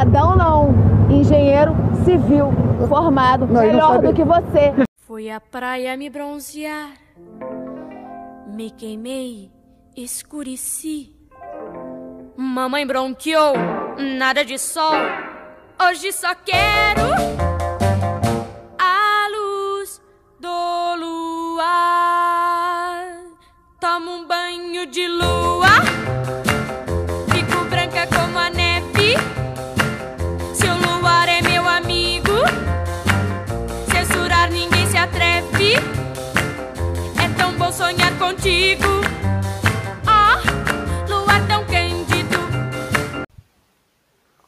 cidadão não, engenheiro civil formado, Não, melhor do que você. Fui à praia me bronzear, me queimei, escureci. Mamãe bronqueou, nada de sol. Hoje só quero sonhar contigo. Ah, luar tão.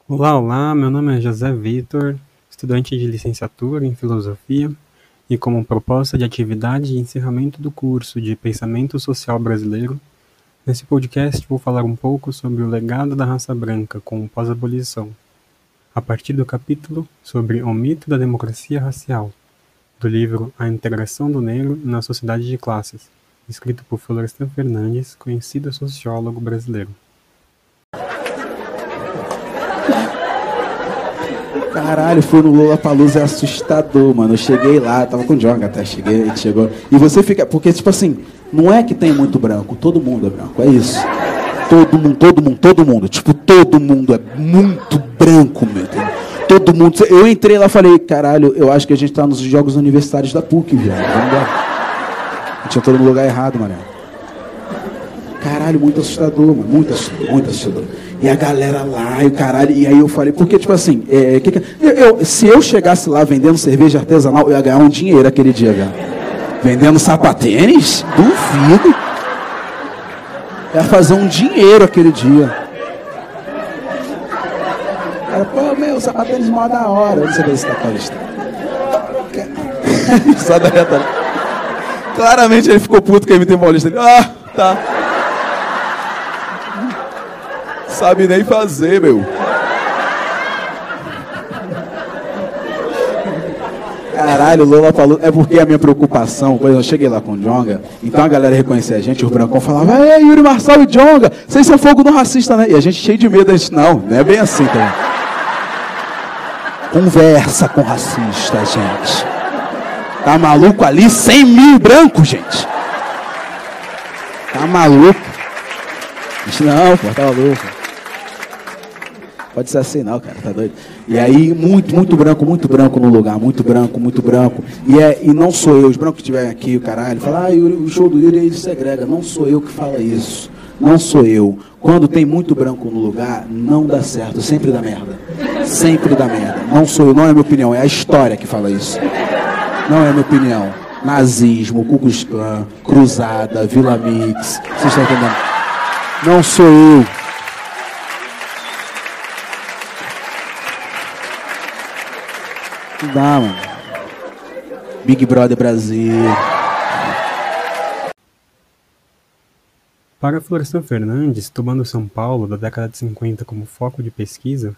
Olá, olá, meu nome é José Vitor, estudante de licenciatura em Filosofia, e como proposta de atividade de encerramento do curso de Pensamento Social Brasileiro, nesse podcast vou falar um pouco sobre o legado da raça branca com pós-abolição, a partir do capítulo sobre o mito da democracia racial, do livro A Integração do Negro na Sociedade de Classes, escrito por Florestan Fernandes, conhecido sociólogo brasileiro. Caralho, fui no Lula Palusa é assustador, mano. Eu cheguei lá, tava com o Jonga até, cheguei, ele chegou. E você fica. Porque, tipo assim, não é que tem muito branco, todo mundo é branco, é isso. Todo mundo, todo mundo, todo mundo. Tipo, todo mundo é muito branco, meu Deus. Todo mundo. Eu entrei lá e falei, caralho, eu acho que a gente tá nos Jogos Universitários da PUC, viado. Vamos embora. Tinha todo no lugar errado, mano. Caralho, muito assustador, mano. Muito assustador, muito assustador. E a galera lá, e o caralho. E aí eu falei, porque, tipo assim, é, que que- eu- eu- se eu chegasse lá vendendo cerveja artesanal, eu ia ganhar um dinheiro aquele dia, velho. Vendendo sapatênis? Duvido. Ia fazer um dinheiro aquele dia. Cara, pô, meu, sapatênis mó da hora. Eu não sei se tá paulista. Só da reta. Claramente ele ficou puto com a MT Paulista. Ele, ah, tá. Sabe nem fazer, meu. Caralho, Lola falou. É porque a minha preocupação, quando eu cheguei lá com o Jonga, então a galera reconhecia a gente, os brancão falavam, é Yuri Marçal e Jonga, vocês são fogo no racista, né? E a gente cheio de medo, a gente, não, não é bem assim, tá? Conversa com racista, gente. Tá maluco ali? 100 mil brancos, gente. Tá maluco? Não, pô, tá maluco. Pode ser assim não, cara, tá doido? E aí, muito, muito branco, muito branco no lugar, muito branco, muito branco. E, é, e não sou eu, os brancos que estiverem aqui, o caralho, fala, ah, o show do Yuri ele segrega. Não sou eu que fala isso. Não sou eu. Quando tem muito branco no lugar, não dá certo, sempre dá merda. Sempre dá merda. Não sou eu, não é minha opinião, é a história que fala isso. Não é minha opinião. Nazismo, Klux Klan, Cruzada, Vila Mix. Vocês estão entendendo? Não sou eu. Não dá, mano. Big Brother Brasil. Para Florestan Fernandes, tomando São Paulo da década de 50 como foco de pesquisa,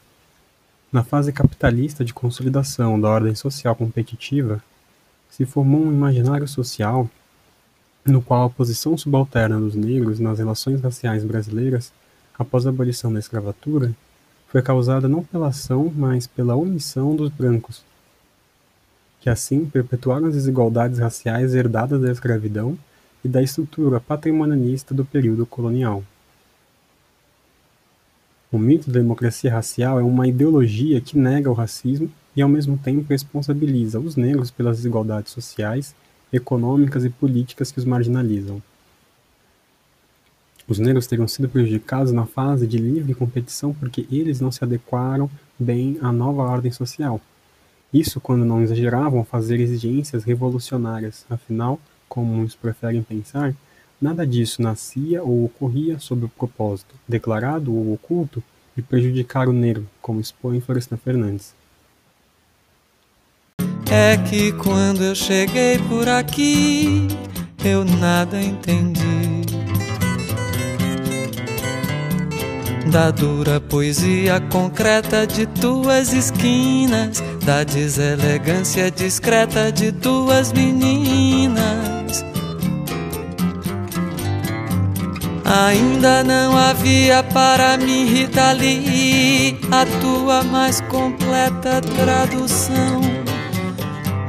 na fase capitalista de consolidação da ordem social competitiva, se formou um imaginário social no qual a posição subalterna dos negros nas relações raciais brasileiras após a abolição da escravatura foi causada não pela ação, mas pela omissão dos brancos, que assim perpetuaram as desigualdades raciais herdadas da escravidão e da estrutura patrimonialista do período colonial. O mito da democracia racial é uma ideologia que nega o racismo e, ao mesmo tempo, responsabiliza os negros pelas desigualdades sociais, econômicas e políticas que os marginalizam. Os negros teriam sido prejudicados na fase de livre competição porque eles não se adequaram bem à nova ordem social. Isso quando não exageravam fazer exigências revolucionárias, afinal, como muitos preferem pensar, nada disso nascia ou ocorria sob o propósito, declarado ou oculto, de prejudicar o negro, como expõe Florestan Fernandes. É que quando eu cheguei por aqui, eu nada entendi. Da dura poesia concreta de tuas esquinas, da deselegância discreta de tuas meninas. Ainda não havia para mim, Rita Lee, a tua mais completa tradução.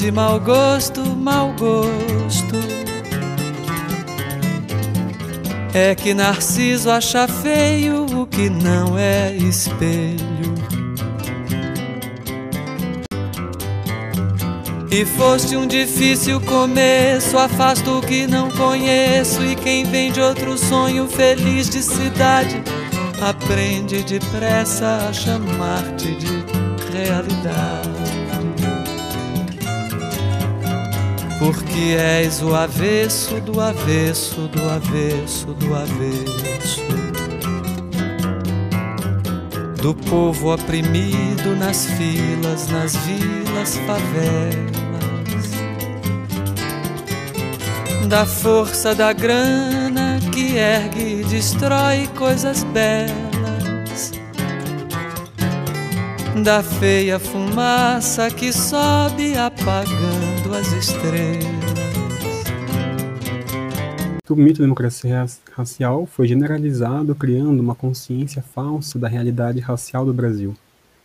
de mau gosto, mau gosto. É que Narciso acha feio o que não é espelho. E foste um difícil começo, afasto o que não conheço. E quem vem de outro sonho feliz de cidade, aprende depressa a chamar-te de realidade. Porque és o avesso do avesso do avesso do avesso. Do povo oprimido nas filas, nas vilas, favelas. Da força da grana que ergue e destrói coisas belas, da feia fumaça que sobe apagando as estrelas. O mito da democracia racial foi generalizado, criando uma consciência falsa da realidade racial do Brasil,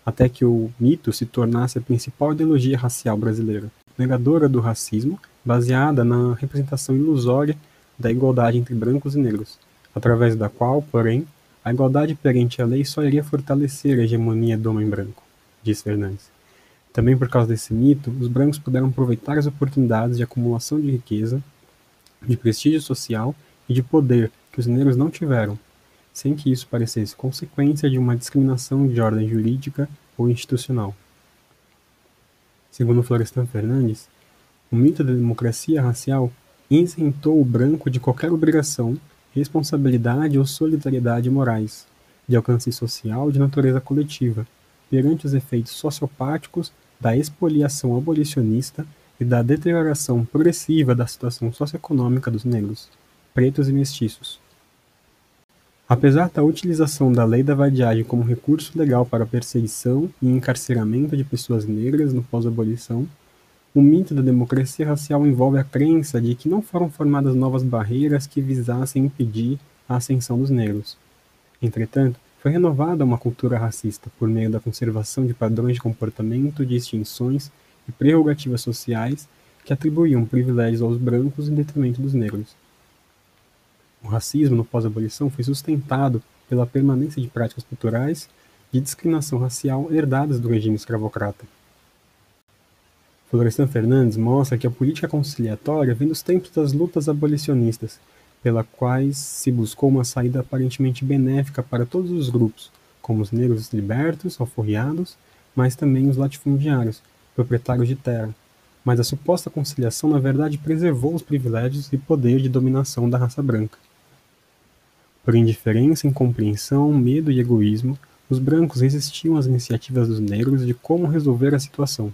até que o mito se tornasse a principal ideologia racial brasileira, negadora do racismo baseada na representação ilusória da igualdade entre brancos e negros, através da qual, porém, a igualdade perante a lei só iria fortalecer a hegemonia do homem branco, diz Fernandes. Também por causa desse mito, os brancos puderam aproveitar as oportunidades de acumulação de riqueza, de prestígio social e de poder que os negros não tiveram, sem que isso parecesse consequência de uma discriminação de ordem jurídica ou institucional. Segundo Florestan Fernandes, o mito da democracia racial isentou o branco de qualquer obrigação, responsabilidade ou solidariedade morais, de alcance social de natureza coletiva, perante os efeitos sociopáticos da expoliação abolicionista e da deterioração progressiva da situação socioeconômica dos negros, pretos e mestiços. Apesar da utilização da lei da vadiagem como recurso legal para perseguição e encarceramento de pessoas negras no pós-abolição, o mito da democracia racial envolve a crença de que não foram formadas novas barreiras que visassem impedir a ascensão dos negros. Entretanto, foi renovada uma cultura racista por meio da conservação de padrões de comportamento, distinções e prerrogativas sociais que atribuíam privilégios aos brancos em detrimento dos negros. O racismo no pós-abolição foi sustentado pela permanência de práticas culturais de discriminação racial herdadas do regime escravocrata. Florestan Fernandes mostra que a política conciliatória vem dos tempos das lutas abolicionistas, pela quais se buscou uma saída aparentemente benéfica para todos os grupos, como os negros libertos, alforriados, mas também os latifundiários, proprietários de terra. Mas a suposta conciliação, na verdade, preservou os privilégios e poder de dominação da raça branca. Por indiferença, incompreensão, medo e egoísmo, os brancos resistiam às iniciativas dos negros de como resolver a situação.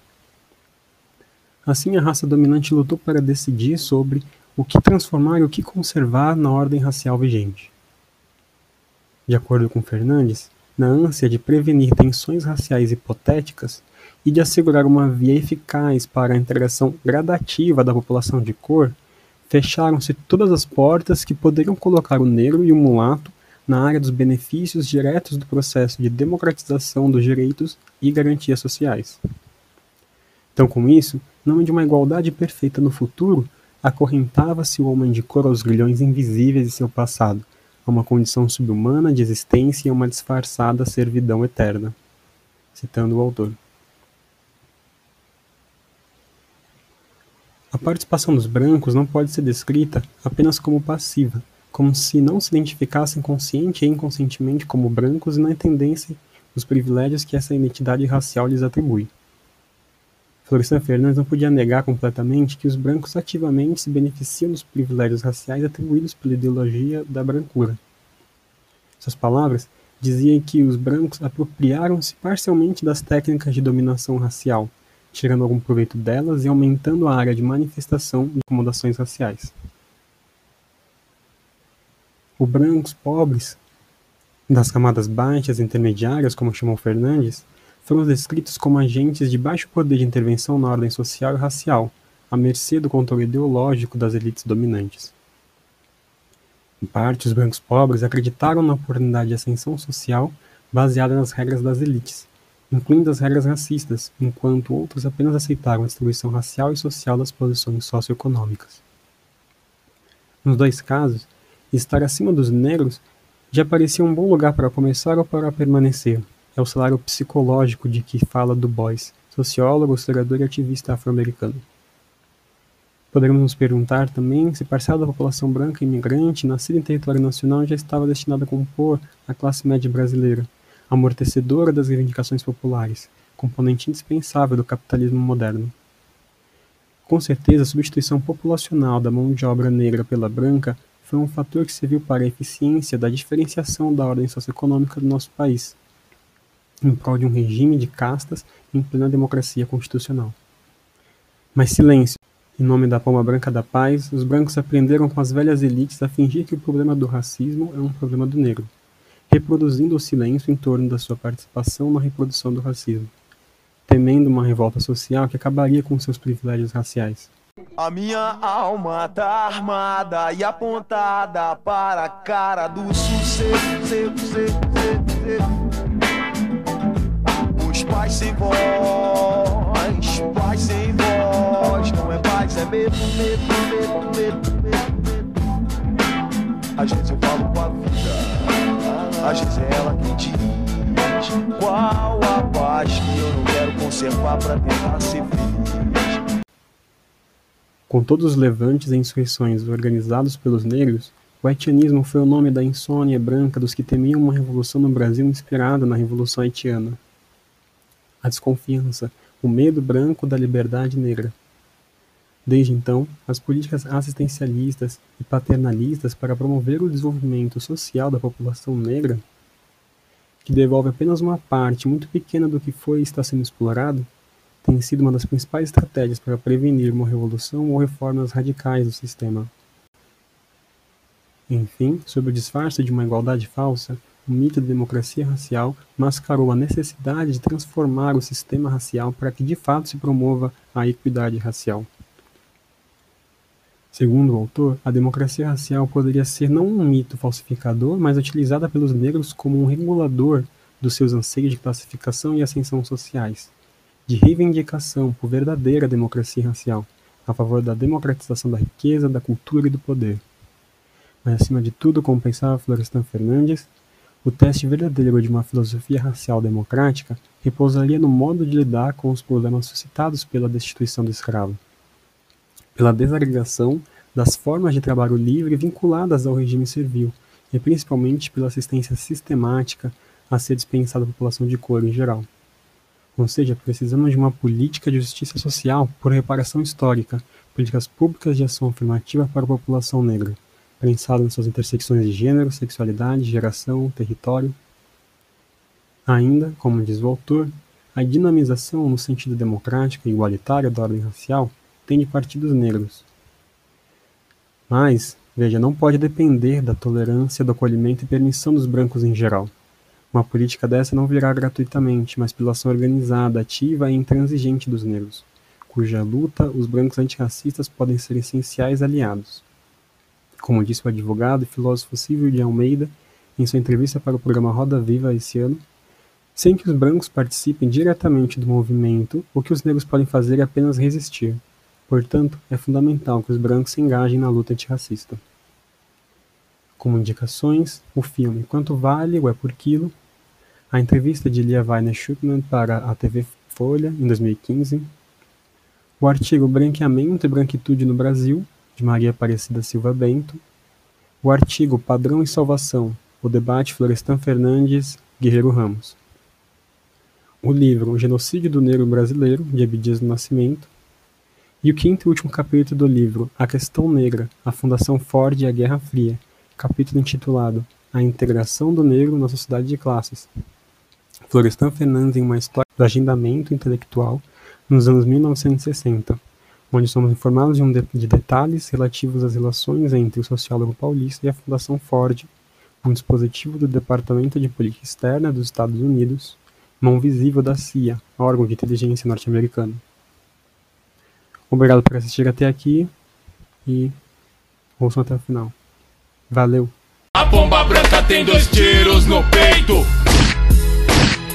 Assim, a raça dominante lutou para decidir sobre o que transformar e o que conservar na ordem racial vigente. De acordo com Fernandes, na ânsia de prevenir tensões raciais hipotéticas e de assegurar uma via eficaz para a integração gradativa da população de cor, fecharam-se todas as portas que poderiam colocar o negro e o mulato na área dos benefícios diretos do processo de democratização dos direitos e garantias sociais. Então, com isso, nome de uma igualdade perfeita no futuro, acorrentava-se o homem de cor aos grilhões invisíveis de seu passado, a uma condição subhumana de existência e a uma disfarçada servidão eterna. Citando o autor. A participação dos brancos não pode ser descrita apenas como passiva, como se não se identificassem consciente e inconscientemente como brancos e não entendessem os privilégios que essa identidade racial lhes atribui. Florestan Fernandes não podia negar completamente que os brancos ativamente se beneficiam dos privilégios raciais atribuídos pela ideologia da brancura. Suas palavras dizia que os brancos apropriaram-se parcialmente das técnicas de dominação racial, tirando algum proveito delas e aumentando a área de manifestação de acomodações raciais. Os brancos pobres, das camadas baixas intermediárias, como chamou Fernandes, foram descritos como agentes de baixo poder de intervenção na ordem social e racial, à mercê do controle ideológico das elites dominantes. Em parte, os brancos pobres acreditaram na oportunidade de ascensão social baseada nas regras das elites, incluindo as regras racistas, enquanto outros apenas aceitaram a distribuição racial e social das posições socioeconômicas. Nos dois casos, estar acima dos negros já parecia um bom lugar para começar ou para permanecer. É o salário psicológico de que fala Du Bois, sociólogo, historiador e ativista afro-americano. Poderemos nos perguntar também se parcela da população branca imigrante nascida em território nacional já estava destinada a compor a classe média brasileira, amortecedora das reivindicações populares, componente indispensável do capitalismo moderno. Com certeza, a substituição populacional da mão de obra negra pela branca foi um fator que serviu para a eficiência da diferenciação da ordem socioeconômica do nosso país, em prol de um regime de castas em plena democracia constitucional. Mas silêncio! Em nome da Palma Branca da Paz, os brancos aprenderam com as velhas elites a fingir que o problema do racismo é um problema do negro, reproduzindo o silêncio em torno da sua participação na reprodução do racismo, temendo uma revolta social que acabaria com seus privilégios raciais. A minha alma tá armada e apontada para a cara do sucesso. Pais sem voz, pais sem voz, não é paz, é medo, medo, medo, medo, medo. Às vezes eu falo com a vida, às vezes é ela quem diz qual a paz que eu não quero conservar pra tentar ser feliz. Com todos os levantes e insurreições organizados pelos negros, o haitianismo foi o nome da insônia branca dos que temiam uma revolução no Brasil inspirada na Revolução Haitiana. A desconfiança, o medo branco da liberdade negra. Desde então, as políticas assistencialistas e paternalistas para promover o desenvolvimento social da população negra, que devolve apenas uma parte muito pequena do que foi e está sendo explorado, tem sido uma das principais estratégias para prevenir uma revolução ou reformas radicais do sistema. Enfim, sob o disfarce de uma igualdade falsa, o mito da democracia racial mascarou a necessidade de transformar o sistema racial para que de fato se promova a equidade racial. Segundo o autor, a democracia racial poderia ser não um mito falsificador, mas utilizada pelos negros como um regulador dos seus anseios de classificação e ascensão sociais, de reivindicação por verdadeira democracia racial, a favor da democratização da riqueza, da cultura e do poder. Mas, acima de tudo, como pensava Florestan Fernandes, o teste verdadeiro de uma filosofia racial democrática repousaria no modo de lidar com os problemas suscitados pela destituição do escravo, pela desagregação das formas de trabalho livre vinculadas ao regime servil, e principalmente pela assistência sistemática a ser dispensada à população de cor em geral. Ou seja, precisamos de uma política de justiça social por reparação histórica, políticas públicas de ação afirmativa para a população negra, pensada em suas intersecções de gênero, sexualidade, geração, território. Ainda, como diz o autor, a dinamização no sentido democrático e igualitário da ordem racial tem de partir dos negros. Mas, veja, não pode depender da tolerância, do acolhimento e permissão dos brancos em geral. Uma política dessa não virá gratuitamente, mas pela ação organizada, ativa e intransigente dos negros, cuja luta os brancos antirracistas podem ser essenciais aliados. Como disse o advogado e filósofo Silvio de Almeida em sua entrevista para o programa Roda Viva esse ano, sem que os brancos participem diretamente do movimento, o que os negros podem fazer é apenas resistir. Portanto, é fundamental que os brancos se engajem na luta antirracista. Como indicações, o filme Quanto Vale o É por Quilo, a entrevista de Lia Weiner Schuckman para a TV Folha, em 2015, o artigo Branqueamento e Branquitude no Brasil, de Maria Aparecida Silva Bento, o artigo Padrão e Salvação, o debate Florestan Fernandes, Guerreiro Ramos, o livro O Genocídio do Negro Brasileiro, de Abdias do Nascimento, e o quinto e último capítulo do livro A Questão Negra, a Fundação Ford e a Guerra Fria, capítulo intitulado a integração do negro na sociedade de classes. Florestan Fernandes em uma história do agendamento intelectual nos anos 1960, onde somos informados de, um de, de detalhes relativos às relações entre o sociólogo paulista e a Fundação Ford, um dispositivo do Departamento de Política Externa dos Estados Unidos, mão visível da CIA, órgão de inteligência norte-americano. Obrigado por assistir até aqui e ouçam até o final. Valeu! A bomba branca tem dois tiros no peito.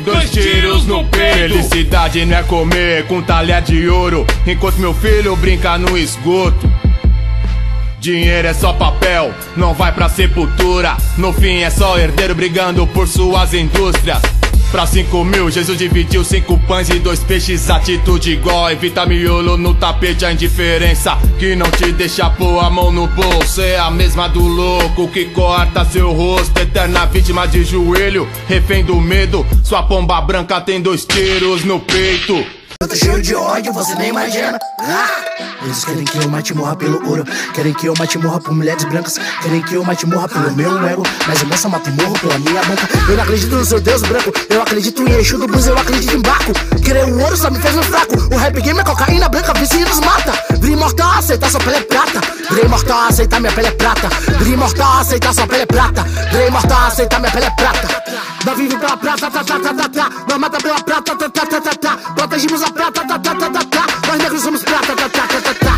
Dois tiros no peito. Felicidade não é comer com talher de ouro, enquanto meu filho brinca no esgoto. Dinheiro é só papel, não vai pra sepultura. No fim é só herdeiro brigando por suas indústrias. Pra cinco mil, Jesus dividiu cinco pães e dois peixes, atitude igual. Evita miolo no tapete, a indiferença que não te deixa pôr a mão no bolso. É a mesma do louco que corta seu rosto, eterna vítima de joelho, refém do medo. Sua pomba branca tem dois tiros no peito. Eu tô cheio de ódio, você nem imagina. Ah! Eles querem que eu mate morra pelo ouro. Querem que eu mate morra por mulheres brancas. Querem que eu mate morra pelo meu ego. Mas eu moça mate morro pela minha banca. Eu não acredito no seu Deus branco. Eu acredito em Exu do Bus, eu acredito em Baco. Querer o ouro só me fez um fraco. O rap game é cocaína branca, vizinho nos mata. Bri mortal, aceitar sua pele é prata. Bri mortal, aceitar minha pele é prata. Bri mortal, aceitar sua pele é prata. Bri mortal, aceitar minha pele é prata. Nós vive pela prata, tá, tá, tá, tá, tá. Nós mata pela prata, tá, tá, tá, tá, tá. Protegimos a prata, prata, prata, prata, prata. Nós negros somos prata, prata, prata, prata.